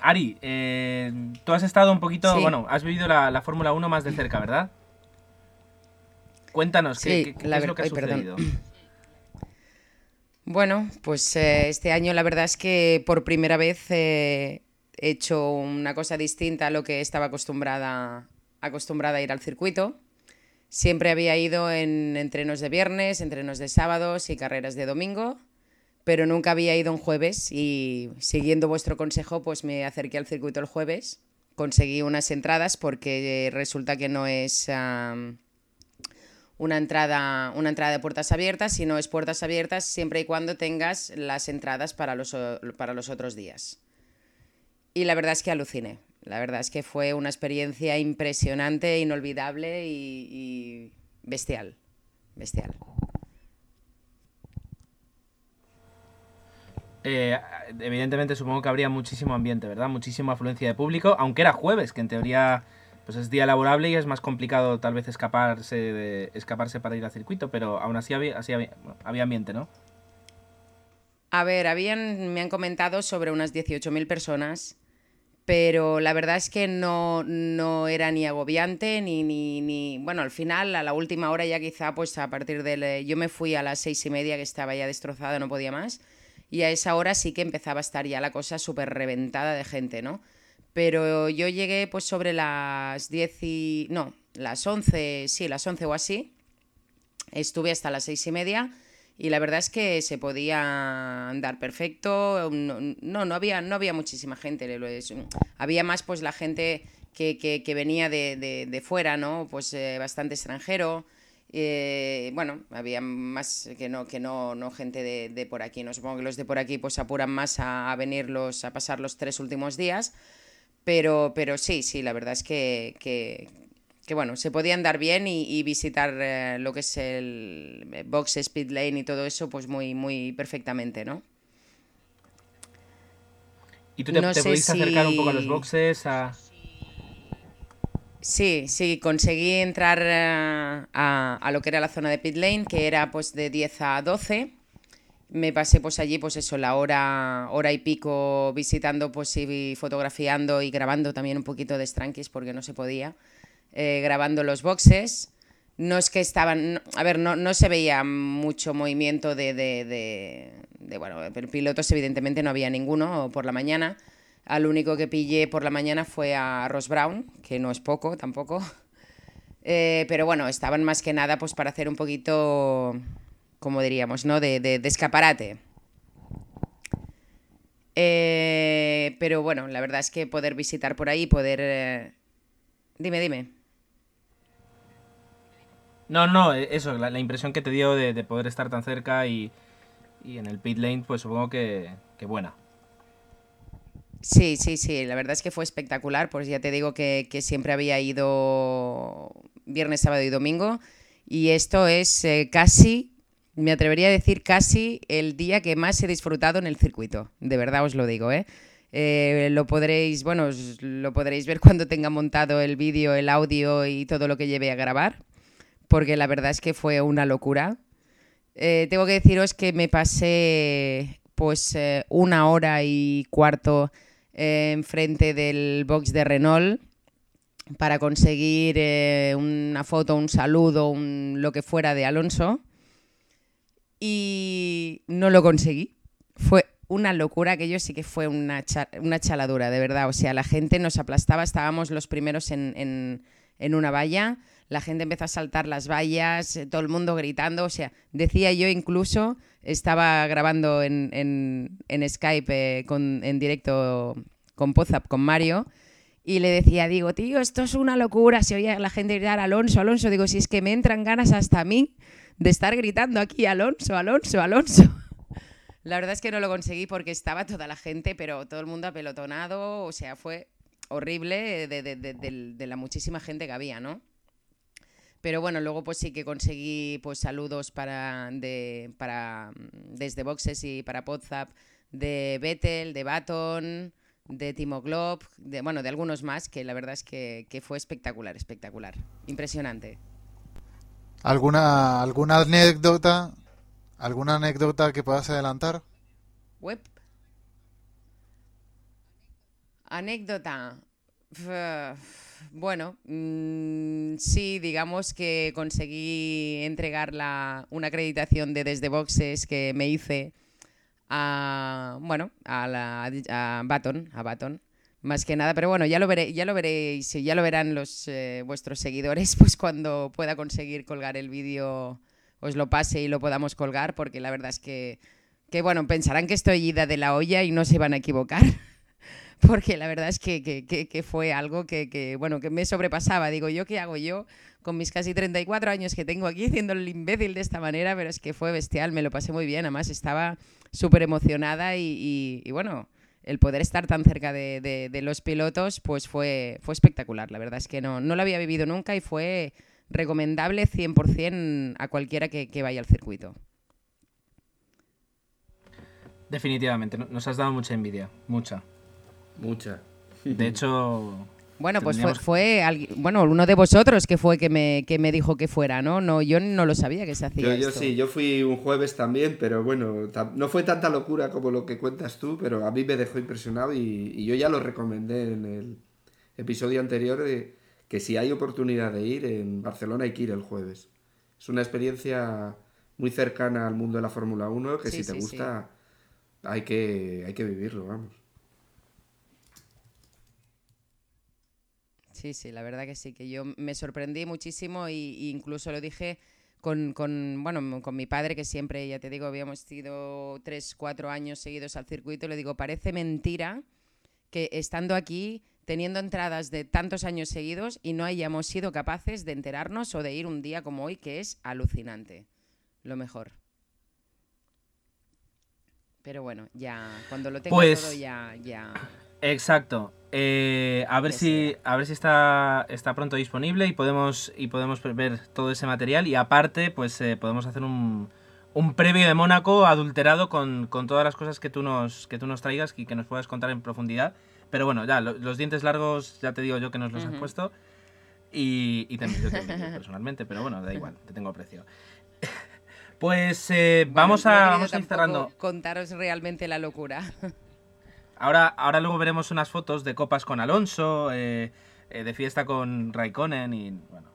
Ari, tú has estado un poquito, bueno, has vivido la, la Fórmula 1 más de cerca, ¿verdad? Cuéntanos, ¿qué, es lo que ha sucedido? Bueno, pues eh, este año la verdad es que por primera vez eh, he hecho una cosa distinta a lo que estaba acostumbrada, acostumbrada a ir al circuito. Siempre había ido en entrenos de viernes, entrenos de sábados y carreras de domingo, pero nunca había ido un jueves y siguiendo vuestro consejo pues me acerqué al circuito el jueves. Conseguí unas entradas porque resulta que no es una entrada, una entrada de puertas abiertas, si no es puertas abiertas siempre y cuando tengas las entradas para los, para los otros días. Y la verdad es que aluciné. La verdad es que fue una experiencia impresionante, inolvidable y, bestial. Bestial. Eh, evidentemente supongo que habría muchísimo ambiente, ¿verdad? Muchísima afluencia de público, aunque era jueves, que en teoría pues es día laborable y es más complicado tal vez escaparse de, escaparse para ir al circuito, pero aún así había, había, ambiente, ¿no? A ver, habían, me han comentado sobre unas 18.000 personas, pero la verdad es que no, no era ni agobiante ni, ni, ni, Bueno, al final, a la última hora ya quizá, pues a partir de... Yo me fui a las seis y media que estaba ya destrozada, no podía más, y a esa hora sí que empezaba a estar ya la cosa súper reventada de gente, ¿no? pero yo llegué pues sobre las 10 y... no, las 11, sí, las 11 o así. Estuve hasta las seis y media y la verdad es que se podía andar perfecto. No, no, había, no había muchísima gente. Había más pues la gente que, que, venía de, de, fuera, ¿no? Pues eh, bastante extranjero. Eh, bueno, había más que no, que no, no gente de, de, por aquí. No supongo que los de por aquí pues apuran más a, a venirlos a pasar los tres últimos días. Pero, pero sí, sí, la verdad es que, que, bueno, se podía andar bien y, visitar eh, lo que es el eh, box speed lane y todo eso, pues muy, muy perfectamente, ¿no? ¿Y tú te, pudiste acercar un poco a los boxes? Sí, sí, conseguí entrar eh, a, a lo que era la zona de pit lane, que era pues de 10 a 12. Me pasé pues allí, pues eso, la hora, hora y pico visitando, pues y fotografiando y grabando también un poquito de Strankis porque no se podía. eh, grabando los boxes. No es que estaban, a ver, no, no se veía mucho movimiento de, de, de- de, bueno, pilotos evidentemente no había ninguno por la mañana. Al único que pillé por la mañana fue a Ross Brown, que no es poco tampoco. Eh, pero bueno, estaban más que nada pues para hacer un poquito, como diríamos, ¿no? De, de- de escaparate. Eh, pero bueno, la verdad es que poder visitar por ahí, poder... eh, Dime, dime. No, no, eso, la, la impresión que te dio de, de poder estar tan cerca y, y en el pit lane, pues supongo que, que buena. Sí, sí, sí, la verdad es que fue espectacular, pues ya te digo que, siempre había ido viernes, sábado y domingo y esto es eh, casi, me atrevería a decir casi el día que más he disfrutado en el circuito, de verdad os lo digo, ¿eh? Eh, lo podréis, bueno, lo podréis ver cuando tenga montado el vídeo, el audio y todo lo que llevé a grabar, porque la verdad es que fue una locura. Eh, tengo que deciros que me pasé pues una hora y cuarto eh, enfrente del box de Renault para conseguir eh, una foto, un saludo, un, lo que fuera de Alonso. Y no lo conseguí. Fue una locura, aquello sí que fue una, una chaladura, de verdad. O sea, la gente nos aplastaba, estábamos los primeros en- en una valla, la gente empezó a saltar las vallas, eh, todo el mundo gritando. O sea, decía yo incluso, estaba grabando en, en- Skype eh, con, en directo con Pozap, con Mario. Y le decía, digo, tío, esto es una locura. Se oía la gente gritar Alonso, Alonso. Digo, si es que me entran ganas hasta a mí de estar gritando aquí Alonso, Alonso, Alonso. La verdad es que no lo conseguí porque estaba toda la gente, pero todo el mundo apelotonado. O sea, fue horrible de, de- de- la muchísima gente que había, ¿no? Pero bueno, luego pues sí que conseguí pues saludos para, de, para mm, desde Boxes y para Podzap de Vettel, de Baton, de Timo Glob, de, bueno, de algunos más que la verdad es que, que fue espectacular, espectacular, impresionante. ¿Alguna, alguna anécdota? ¿Alguna anécdota que puedas adelantar? Web. Anécdota. Bueno, mm, sí, digamos que conseguí entregar la, una acreditación de Desde Boxes que me hice a, bueno, a, la, a Baton, a Baton, más que nada, pero bueno, ya lo veré, ya lo veréis, ya lo verán los eh, vuestros seguidores, pues cuando pueda conseguir colgar el vídeo, os lo pase y lo podamos colgar, porque la verdad es que, que bueno, pensarán que estoy ida de la olla y no se van a equivocar. Porque la verdad es que, que- fue algo que, bueno, que me sobrepasaba. Digo, ¿yo qué hago yo con mis casi 34 años que tengo aquí haciendo el imbécil de esta manera? Pero es que fue bestial, me lo pasé muy bien. Además, estaba súper emocionada y, bueno, el poder estar tan cerca de, de- los pilotos, pues fue, fue espectacular. La verdad es que no, no lo había vivido nunca y fue recomendable 100% a cualquiera que, vaya al circuito. Definitivamente, no- nos has dado mucha envidia, mucha. Mucha. De hecho, Bueno, pues fue, Tendríamos- fue algui- bueno, uno de vosotros que fue que me, que me dijo que fuera, ¿no? no Yo no lo sabía que se hacía Yo, yo esto. sí, yo fui un jueves también, pero bueno, no fue tanta locura como lo que cuentas tú, pero a mí me dejó impresionado y, y yo ya lo recomendé en el episodio anterior de que si hay oportunidad de ir en Barcelona hay que ir el jueves. Es una experiencia muy cercana al mundo de la Fórmula 1 que Sí, si te sí, gusta hay, que, hay que vivirlo, vamos. Sí, sí, la verdad que sí, que yo me sorprendí muchísimo y, y incluso lo dije con, con, bueno, con mi padre, que siempre, ya te digo, habíamos ido tres, cuatro años seguidos al circuito, le digo, parece mentira que estando aquí, teniendo entradas de tantos años seguidos y no hayamos sido capaces de enterarnos o de ir un día como hoy, que es alucinante. Lo mejor. Pero bueno, ya cuando lo tenga Pues- todo ya, ya. exacto. Eh, a ver si, a ver si está, está pronto disponible y podemos, y podemos ver todo ese material. Y aparte, pues eh, podemos hacer un, un previo de Mónaco adulterado con, con todas las cosas que tú nos, que tú nos traigas y que nos puedas contar en profundidad. Pero bueno, ya, lo- los dientes largos, ya te digo yo que nos los has Ujú. puesto. Y, y también yo personalmente, pero bueno, da igual, te tengo aprecio. Pues eh, vamos a, vamos a ir cerrando. Contaros realmente la locura. Ahora, ahora luego veremos unas fotos de copas con Alonso, eh, eh, de fiesta con Raikkonen y bueno,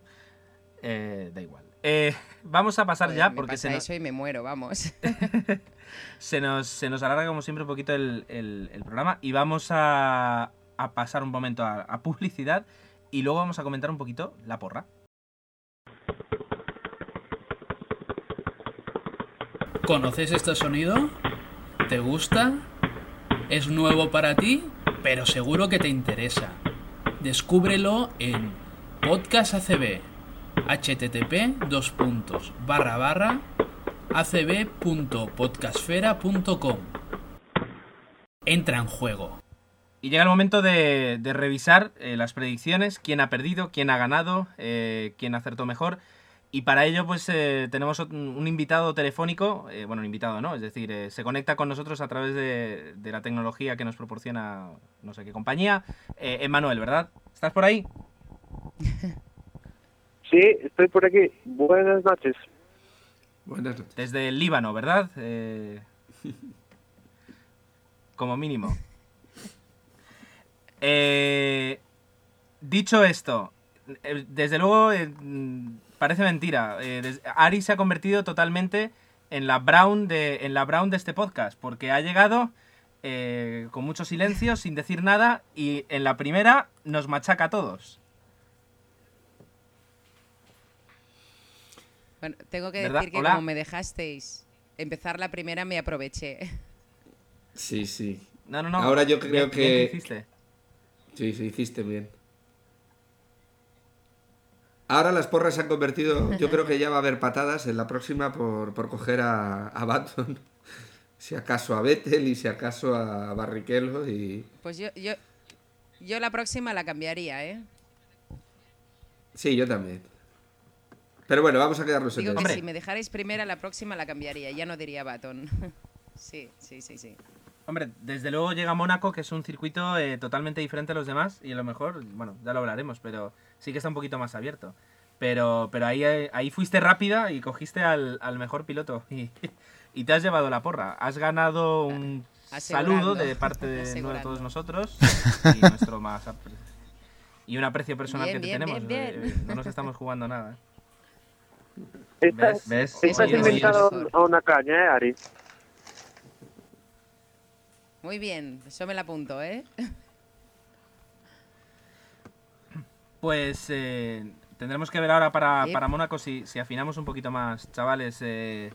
eh, da igual. Eh, vamos a pasar ya me porque pasa se nos, eso y me muero, vamos. se, nos, se nos alarga como siempre un poquito el, el- el programa y vamos a, a pasar un momento a, a publicidad y luego vamos a comentar un poquito la porra. ¿Conoces este sonido? ¿Te gusta? ¿Es nuevo para ti? Pero seguro que te interesa. Descúbrelo en Podcast ACB. http dos puntos barra barra acb.podcastfera.com Entra en juego. Y llega el momento de, de revisar eh, las predicciones, quién ha perdido, quién ha ganado, eh, quién acertó mejor. Y para ello, pues eh, tenemos un, invitado telefónico, eh, bueno, un invitado, ¿no? Es decir, eh, se conecta con nosotros a través de, de la tecnología que nos proporciona no sé qué compañía. Eh, Emanuel, ¿verdad? ¿Estás por ahí? Sí, estoy por aquí. Buenas noches. Buenas noches. Desde el Líbano, ¿verdad? Eh, como mínimo. Eh, dicho esto, eh, desde luego eh, parece mentira. Eh, des- Ari se ha convertido totalmente en la Brown de, en la Brown de este podcast, porque ha llegado eh, con mucho silencio, sin decir nada, y en la primera nos machaca a todos. Bueno, tengo que ¿Verdad? decir que Hola. como me dejasteis empezar la primera, me aproveché. Sí, sí. No, no, no. Ahora yo Bien- creo bien que- hiciste. Sí, sí, hiciste bien. Ahora las porras se han convertido. Yo creo que ya va a haber patadas en la próxima por, por coger a, a Baton. Si acaso a Vettel y si acaso a Barrichello. Y... Pues yo, yo, yo la próxima la cambiaría, ¿eh? Sí, yo también. Pero bueno, vamos a quedarnos en Digo que eso. Hombre. si me dejarais primera, la próxima la cambiaría. Ya no diría Baton. sí, sí, sí, sí. Hombre, desde luego llega Mónaco, que es un circuito eh, totalmente diferente a los demás, y a lo mejor, bueno, ya lo hablaremos, pero sí que está un poquito más abierto. Pero, pero ahí, eh, ahí fuiste rápida y cogiste al, al mejor piloto y, y te has llevado la porra. Has ganado un Asegurando. saludo de parte de todos nosotros y nuestro más y un aprecio personal Bien, que te tenemos. bien, eh, bien. no nos estamos jugando nada. Estás, ¿Ves? ¿Ves? estás Oye, oye, inventado oye. a una caña, ¿eh, Ari? Muy bien, eso me la apunto, ¿eh? Pues eh, tendremos que ver ahora para, Sí. para Mónaco si, si afinamos un poquito más, chavales, eh,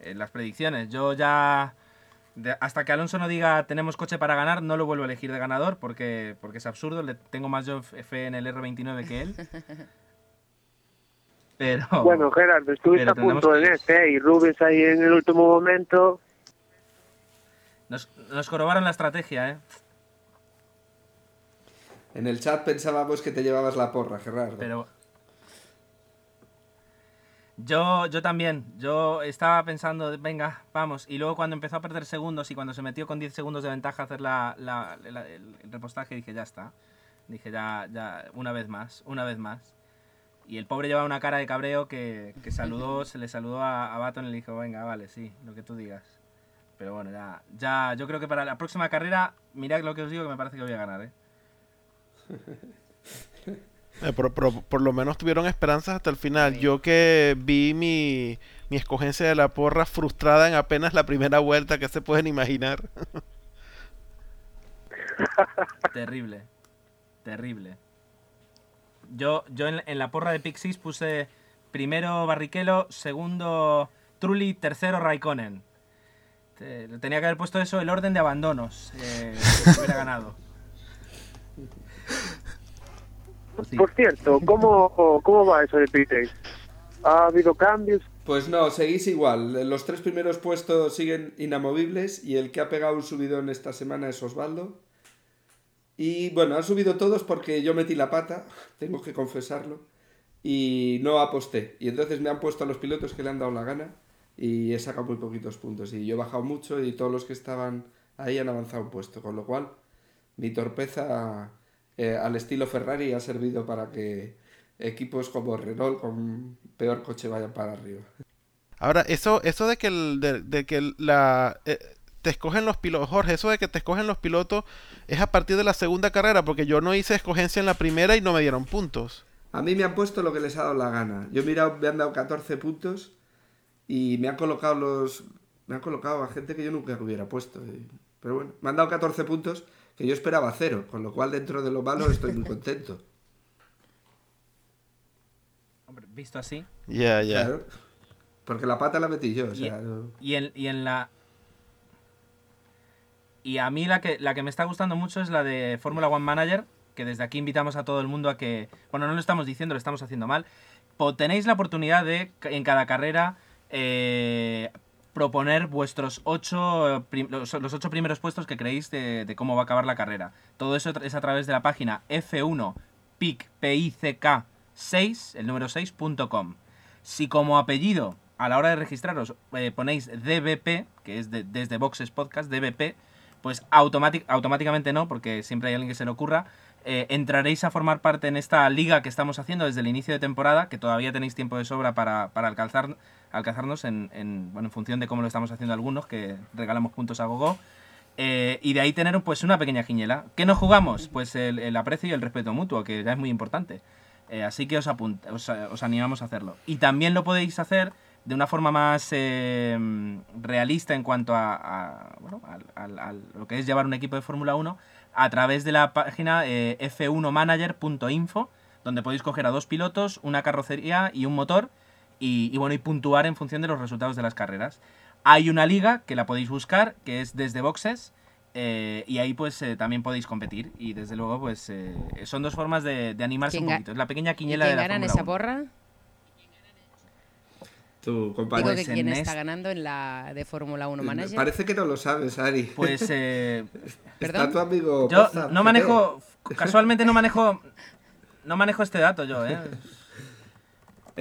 eh, las predicciones. Yo ya, de- hasta que Alonso no diga tenemos coche para ganar, no lo vuelvo a elegir de ganador porque, porque es absurdo. Le tengo más yo fe en el R29 que él. Pero, Bueno, Gerardo, estuviste a punto tendremos en que- este, ¿eh? Y Rubens ahí en el último momento. Nos, nos jorobaron la estrategia, ¿eh? En el chat pensábamos que te llevabas la porra, Gerardo. Pero. Yo, yo también. Yo estaba pensando, venga, vamos. Y luego cuando empezó a perder segundos y cuando se metió con 10 segundos de ventaja a hacer la, la- la- el, el repostaje, dije, ya está. Dije, ya, ya, una vez más, una vez más. Y el pobre llevaba una cara de cabreo que, que saludó, se le saludó a, a Baton y le dijo, venga, vale, sí, lo que tú digas. Pero bueno, ya, ya, yo creo que para la próxima carrera, mirad lo que os digo, que me parece que voy a ganar, ¿eh? Eh, por, por- por lo menos tuvieron esperanzas hasta el final. Yo que vi mi, mi escogencia de la porra frustrada en apenas la primera vuelta, que se pueden imaginar? Terrible. Terrible. Yo, yo en, en la porra de Pixis puse primero Barrichello, segundo Trulli, tercero Raikkonen. Te- tenía que haber puesto eso el orden de abandonos. eh, que hubiera ganado. Sí. Por cierto, ¿cómo, ¿cómo va eso de Pitex? ¿Ha habido cambios? Pues no, seguís igual. Los tres primeros puestos siguen inamovibles y el que ha pegado un subidón esta semana es Osvaldo. Y bueno, han subido todos porque yo metí la pata, tengo que confesarlo, y no aposté. Y entonces me han puesto a los pilotos que le han dado la gana y he sacado muy poquitos puntos. Y yo he bajado mucho y todos los que estaban ahí han avanzado un puesto. Con lo cual, mi torpeza eh, al estilo Ferrari ha servido para que equipos como Renault con peor coche vayan para arriba. Ahora, eso, eso de que, el- de, de que la, eh, te escogen los pilotos, Jorge, eso de que te escogen los pilotos es a partir de la segunda carrera, porque yo no hice escogencia en la primera y no me dieron puntos. A mí me han puesto lo que les ha dado la gana. Yo he mirado, me han dado 14 puntos y me han colocado los. Me han colocado a gente que yo nunca hubiera puesto. y- Pero bueno, me han dado 14 puntos que yo esperaba cero, con lo cual dentro de lo malo estoy muy contento. Hombre, visto así. Ya, ya. Claro. Porque la pata la metí yo, o Y, no- y en, y en la. Y a mí la que, la que me está gustando mucho es la de Fórmula One Manager, que desde aquí invitamos a todo el mundo a que. Bueno, no lo estamos diciendo, lo estamos haciendo mal. Tenéis la oportunidad de, en cada carrera, eh, proponer vuestros ocho, prim- los, ocho primeros puestos que creéis de, cómo va a acabar la carrera. Todo eso es a través de la página F1 PIC, PICK 6, el número 6.com. Si como apellido a la hora de registraros eh, ponéis DBP, que es de- desde Boxes Podcast, DBP, pues automátic- automáticamente no, porque siempre hay alguien que se le ocurra, eh, entraréis a formar parte en esta liga que estamos haciendo desde el inicio de temporada, que todavía tenéis tiempo de sobra para, para alcanzar, alcanzarnos en, en, bueno, en función de cómo lo estamos haciendo algunos, que regalamos puntos a gogo. Eh, y de ahí tener pues una pequeña giñela. ¿Qué nos jugamos? Pues el, el aprecio y el respeto mutuo, que ya es muy importante. Eh, así que os, apunt- os, os animamos a hacerlo. Y también lo podéis hacer de una forma más eh, realista en cuanto a, a, bueno, al- lo que es llevar un equipo de Fórmula 1 a través de la página eh, f1manager.info, donde podéis coger a dos pilotos, una carrocería y un motor, y, y bueno, y puntuar en función de los resultados de las carreras. Hay una liga que la podéis buscar, que es desde boxes, eh, y ahí pues eh, también podéis competir. Y desde luego, pues eh, son dos formas de, de animarse un ¿Quién ga- poquito. Es la pequeña ¿Y quiniela de la gana en Fórmula esa 1. porra? tu Digo compañero. Pues que en quién es- está ganando en la de Fórmula 1 Manager. Parece que no lo sabes, Ari. Pues eh, Está ¿Perdón? tu amigo. yo Poza, no manejo, casualmente no manejo, no manejo este dato yo, ¿eh?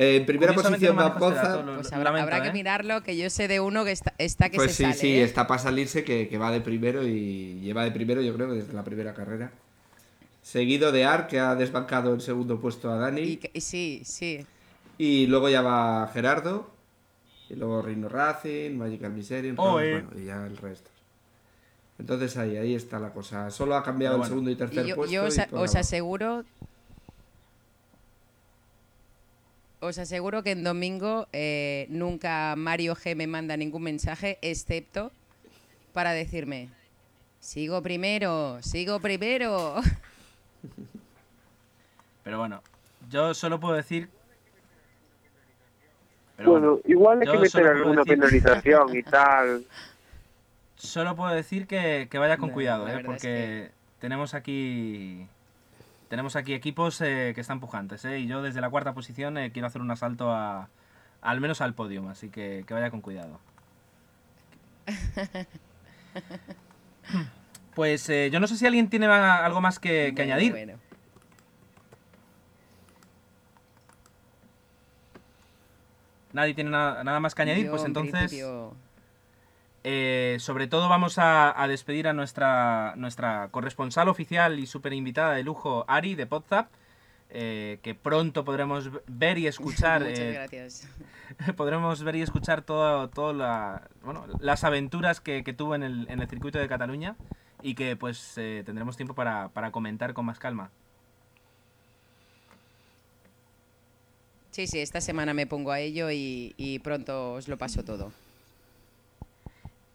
Eh, en primera posición no Poza. Pues habrá, lamento, habrá que ¿eh? mirarlo, que yo sé de uno que está, está que Pues se sí, sale. sí, ¿eh? está para salirse, que, que va de primero y lleva de primero, yo creo desde la primera carrera. Seguido de Ar, que ha desbancado el segundo puesto a Dani. Y, y sí, sí. Y luego ya va Gerardo. Y luego Reino Racing, Magical Misery, Oe. bueno, y ya el resto. Entonces ahí, ahí está la cosa. Solo ha cambiado el segundo y Y tercer yo, puesto. yo os, y aseguro. Os aseguro que en domingo eh, nunca Mario G me manda ningún mensaje, excepto para decirme: Sigo primero, sigo primero. Pero bueno, yo solo puedo decir... Pero bueno, igual hay yo que meter alguna decir- penalización y tal. Solo puedo decir que, que vaya con No, cuidado, ¿eh? es porque tenemos aquí tenemos aquí equipos eh, que están pujantes, ¿eh? y yo desde la cuarta posición eh, quiero hacer un asalto a al menos al podium, así que, que vaya con cuidado. Pues eh, yo no sé si alguien tiene algo más que, que Bueno, añadir. bueno. Nadie tiene nada, nada más que añadir, Yo, pues en entonces... principio, Eh, sobre todo vamos a, a despedir a nuestra, nuestra corresponsal oficial y súper invitada de lujo, Ari, de Podzap, eh, que pronto podremos ver y escuchar Muchas eh, gracias. podremos ver y escuchar todo, todo la, bueno, las aventuras que, que tuvo en el, en el circuito de Cataluña y que pues eh, tendremos tiempo para, para comentar con más calma. Sí, sí, esta semana me pongo a ello y, y pronto os lo paso todo.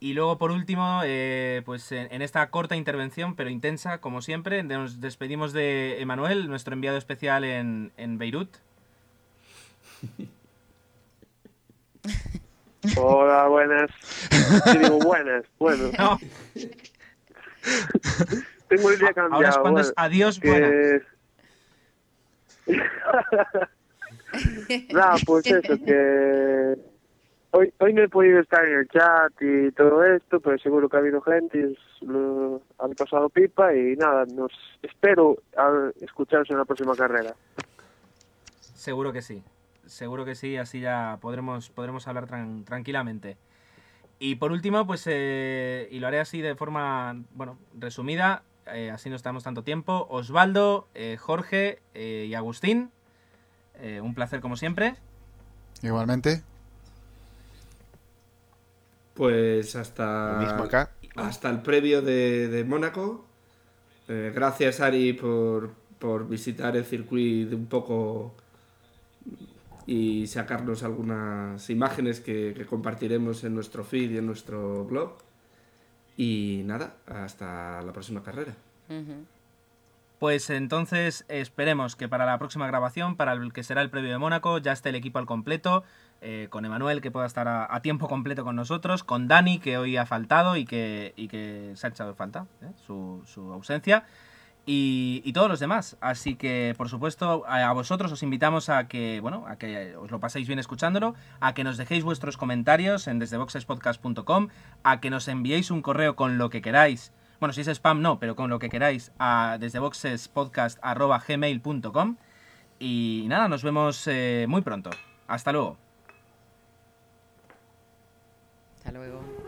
Y luego, por último, eh, pues en, en esta corta intervención, pero intensa, como siempre, nos despedimos de Emanuel, nuestro enviado especial en, en Beirut. Hola, buenas. Sí, digo buenas, bueno. No, Tengo el día cambiado. ahora es cuando es bueno, adiós, buena. que... Nada, pues eso, que hoy, hoy no he podido estar en el chat y todo esto, pero seguro que ha habido gente y lo han pasado pipa y nada, nos espero a escucharos en la próxima carrera. Seguro que sí. Seguro que sí, así ya podremos, podremos hablar tran- tranquilamente. Y por último, pues, eh, y lo haré así de forma, bueno, resumida, eh, así no estamos tanto tiempo. Osvaldo, eh, Jorge eh, y Agustín, eh, un placer como siempre. Igualmente. Pues hasta, Lo mismo acá. hasta el previo de, de Mónaco. Eh, gracias, Ari, por, por visitar el circuito un poco y sacarnos algunas imágenes que, que compartiremos en nuestro feed y en nuestro blog. Y nada, hasta la próxima carrera. Pues entonces esperemos que para la próxima grabación, para el que será el previo de Mónaco, ya esté el equipo al completo, eh, con Emanuel que pueda estar a, tiempo completo con nosotros, con Dani que hoy ha faltado y que, y que se ha echado en falta ¿eh? su, su ausencia, y, todos los demás. Así que, por supuesto, a, vosotros os invitamos a que, bueno, a que os lo paséis bien escuchándolo, a que nos dejéis vuestros comentarios en desdeboxespodcast.com, a que nos enviéis un correo con lo que queráis bueno, si es spam no, pero con lo que queráis, a desde boxespodcast.gmail.com y nada, nos vemos eh, muy pronto. Hasta luego. Hasta luego.